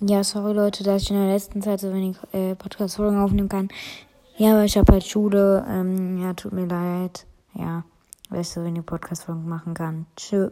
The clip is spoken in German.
Ja, sorry Leute, dass ich in der letzten Zeit so wenig äh, Podcast-Folgen aufnehmen kann. Ja, aber ich habe halt Schule. Ähm, ja, tut mir leid. Ja, weil ich so wenig Podcast-Folgen machen kann. Tschüss.